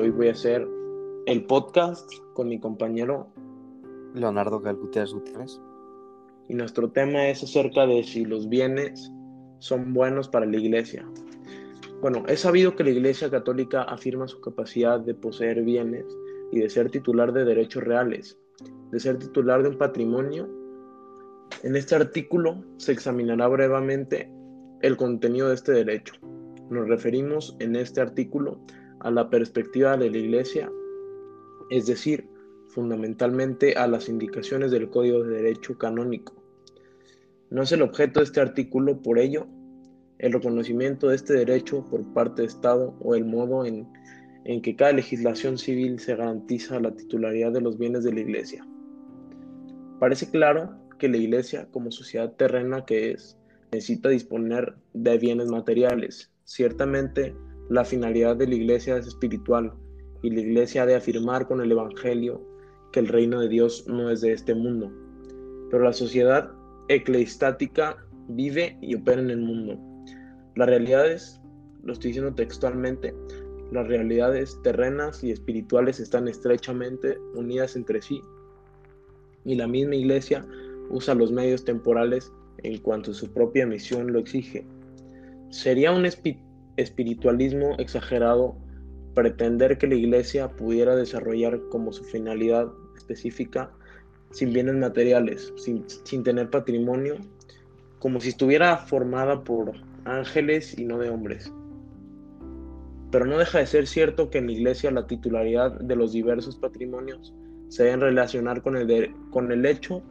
Hoy voy a hacer el podcast con mi compañero Leonardo Galgutiérrez Gutiérrez. Y nuestro tema es acerca de si los bienes son buenos para la iglesia. Bueno, es sabido que la iglesia católica afirma su capacidad de poseer bienes y de ser titular de derechos reales, de ser titular de un patrimonio. En este artículo se examinará brevemente el contenido de este derecho. Nos referimos en este artículo a la perspectiva de la Iglesia, es decir, fundamentalmente a las indicaciones del Código de Derecho Canónico. No es el objeto de este artículo, por ello, el reconocimiento de este derecho por parte del Estado o el modo en, en que cada legislación civil se garantiza la titularidad de los bienes de la Iglesia. Parece claro que la Iglesia, como sociedad terrena que es, necesita disponer de bienes materiales. Ciertamente, la finalidad de la iglesia es espiritual y la iglesia ha de afirmar con el Evangelio que el reino de Dios no es de este mundo. Pero la sociedad eclesiástica vive y opera en el mundo. Las realidades, lo estoy diciendo textualmente, las realidades terrenas y espirituales están estrechamente unidas entre sí y la misma iglesia usa los medios temporales en cuanto su propia misión lo exige. Sería un espíritu espiritualismo exagerado pretender que la iglesia pudiera desarrollar como su finalidad específica sin bienes materiales, sin, sin, tener patrimonio, como si estuviera formada por ángeles y no de hombres. Pero no deja de ser cierto que en la iglesia la titularidad de los diversos patrimonios se deben relacionar con el, con el hecho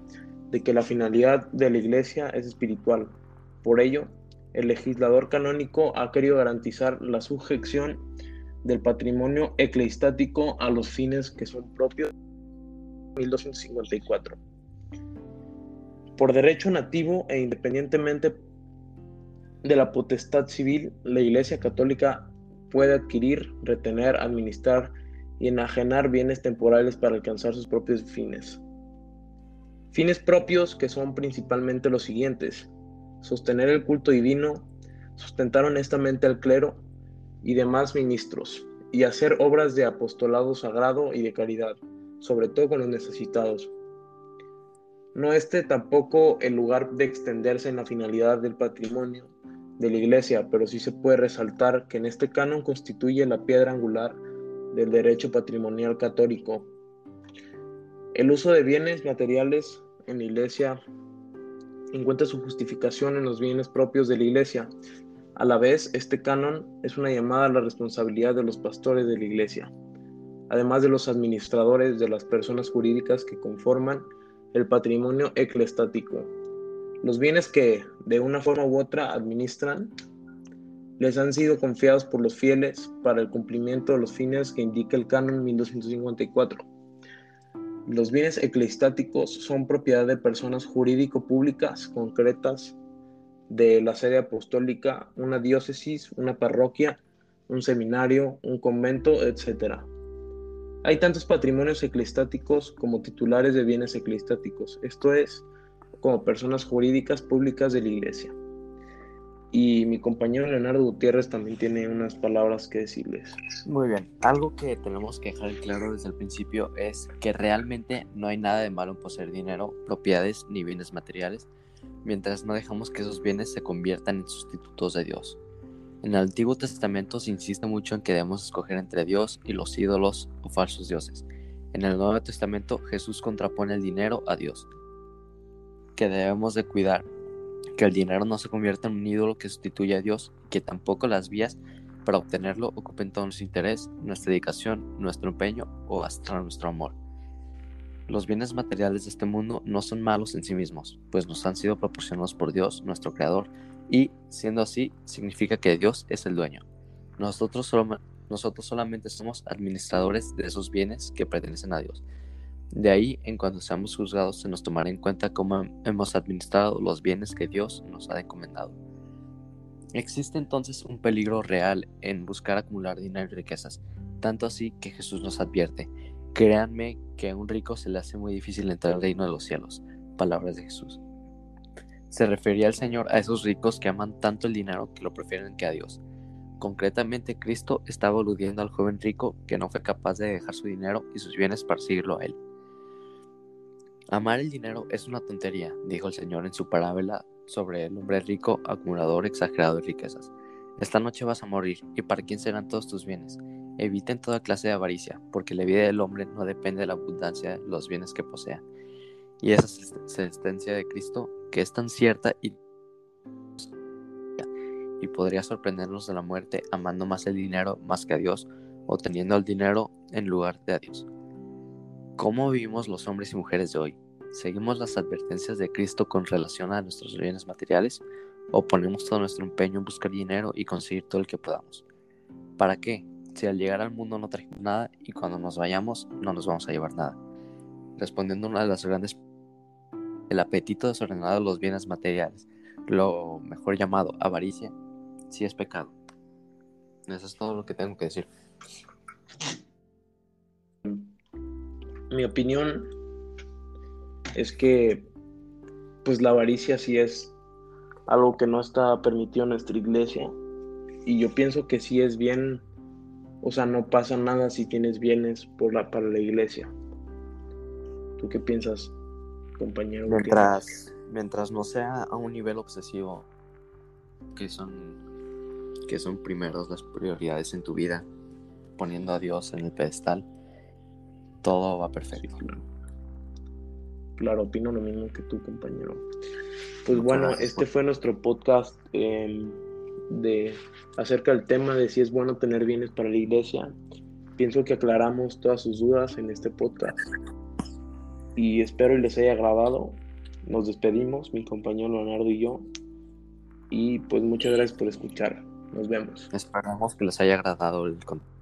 de que la finalidad de la iglesia es espiritual. Por ello, el legislador canónico ha querido garantizar la sujeción del patrimonio eclesiástico a los fines que son propios de 1254. Por derecho nativo e independientemente de la potestad civil, la Iglesia Católica puede adquirir, retener, administrar y enajenar bienes temporales para alcanzar sus propios fines. Fines propios que son principalmente los siguientes sostener el culto divino, sustentar honestamente al clero y demás ministros, y hacer obras de apostolado sagrado y de caridad, sobre todo con los necesitados. No este tampoco el lugar de extenderse en la finalidad del patrimonio de la Iglesia, pero sí se puede resaltar que en este canon constituye la piedra angular del derecho patrimonial católico. El uso de bienes materiales en la Iglesia encuentra su justificación en los bienes propios de la Iglesia. A la vez, este canon es una llamada a la responsabilidad de los pastores de la Iglesia, además de los administradores de las personas jurídicas que conforman el patrimonio eclestático. Los bienes que, de una forma u otra, administran les han sido confiados por los fieles para el cumplimiento de los fines que indica el canon 1254 los bienes eclesiásticos son propiedad de personas jurídico-públicas concretas de la sede apostólica, una diócesis, una parroquia, un seminario, un convento, etc. Hay tantos patrimonios eclesiásticos como titulares de bienes eclesiásticos, esto es, como personas jurídicas públicas de la Iglesia. Y mi compañero Leonardo Gutiérrez también tiene unas palabras que decirles. Muy bien, algo que tenemos que dejar claro desde el principio es que realmente no hay nada de malo en poseer dinero, propiedades ni bienes materiales, mientras no dejamos que esos bienes se conviertan en sustitutos de Dios. En el Antiguo Testamento se insiste mucho en que debemos escoger entre Dios y los ídolos o falsos dioses. En el Nuevo Testamento Jesús contrapone el dinero a Dios, que debemos de cuidar que el dinero no se convierta en un ídolo que sustituya a Dios, que tampoco las vías para obtenerlo ocupen todo nuestro interés, nuestra dedicación, nuestro empeño o hasta nuestro amor. Los bienes materiales de este mundo no son malos en sí mismos, pues nos han sido proporcionados por Dios, nuestro Creador, y siendo así, significa que Dios es el dueño. Nosotros, nosotros solamente somos administradores de esos bienes que pertenecen a Dios. De ahí, en cuanto seamos juzgados, se nos tomará en cuenta cómo hemos administrado los bienes que Dios nos ha encomendado. Existe entonces un peligro real en buscar acumular dinero y riquezas, tanto así que Jesús nos advierte, créanme que a un rico se le hace muy difícil entrar al reino de los cielos. Palabras de Jesús. Se refería el Señor a esos ricos que aman tanto el dinero que lo prefieren que a Dios. Concretamente, Cristo estaba aludiendo al joven rico que no fue capaz de dejar su dinero y sus bienes para seguirlo a él. Amar el dinero es una tontería, dijo el Señor en su parábola sobre el hombre rico, acumulador exagerado de riquezas. Esta noche vas a morir, ¿y para quién serán todos tus bienes? Eviten toda clase de avaricia, porque la vida del hombre no depende de la abundancia de los bienes que posea. Y esa sentencia de Cristo, que es tan cierta y, y podría sorprendernos de la muerte amando más el dinero más que a Dios, o teniendo el dinero en lugar de a Dios. ¿Cómo vivimos los hombres y mujeres de hoy? ¿Seguimos las advertencias de Cristo con relación a nuestros bienes materiales? ¿O ponemos todo nuestro empeño en buscar dinero y conseguir todo el que podamos? ¿Para qué? si al llegar al mundo no trajimos nada y cuando nos vayamos no nos vamos a llevar nada. Respondiendo a una de las grandes... El apetito desordenado de los bienes materiales, lo mejor llamado avaricia, sí es pecado. Eso es todo lo que tengo que decir. Mi opinión es que pues la avaricia sí es algo que no está permitido en nuestra iglesia y yo pienso que sí es bien o sea, no pasa nada si tienes bienes por la, para la iglesia. ¿Tú qué piensas, compañero? Mientras, mientras no sea a un nivel obsesivo, que son, que son primeros las prioridades en tu vida, poniendo a Dios en el pedestal, todo va perfecto. claro. opino lo mismo que tú, compañero. Pues bueno, este fue nuestro podcast. Em, de acerca del tema de si es bueno tener bienes para la iglesia. Pienso que aclaramos todas sus dudas en este podcast y espero les haya agradado. Nos despedimos, mi compañero Leonardo y yo. Y pues muchas gracias por escuchar. Nos vemos. Esperamos que les haya agradado el contenido.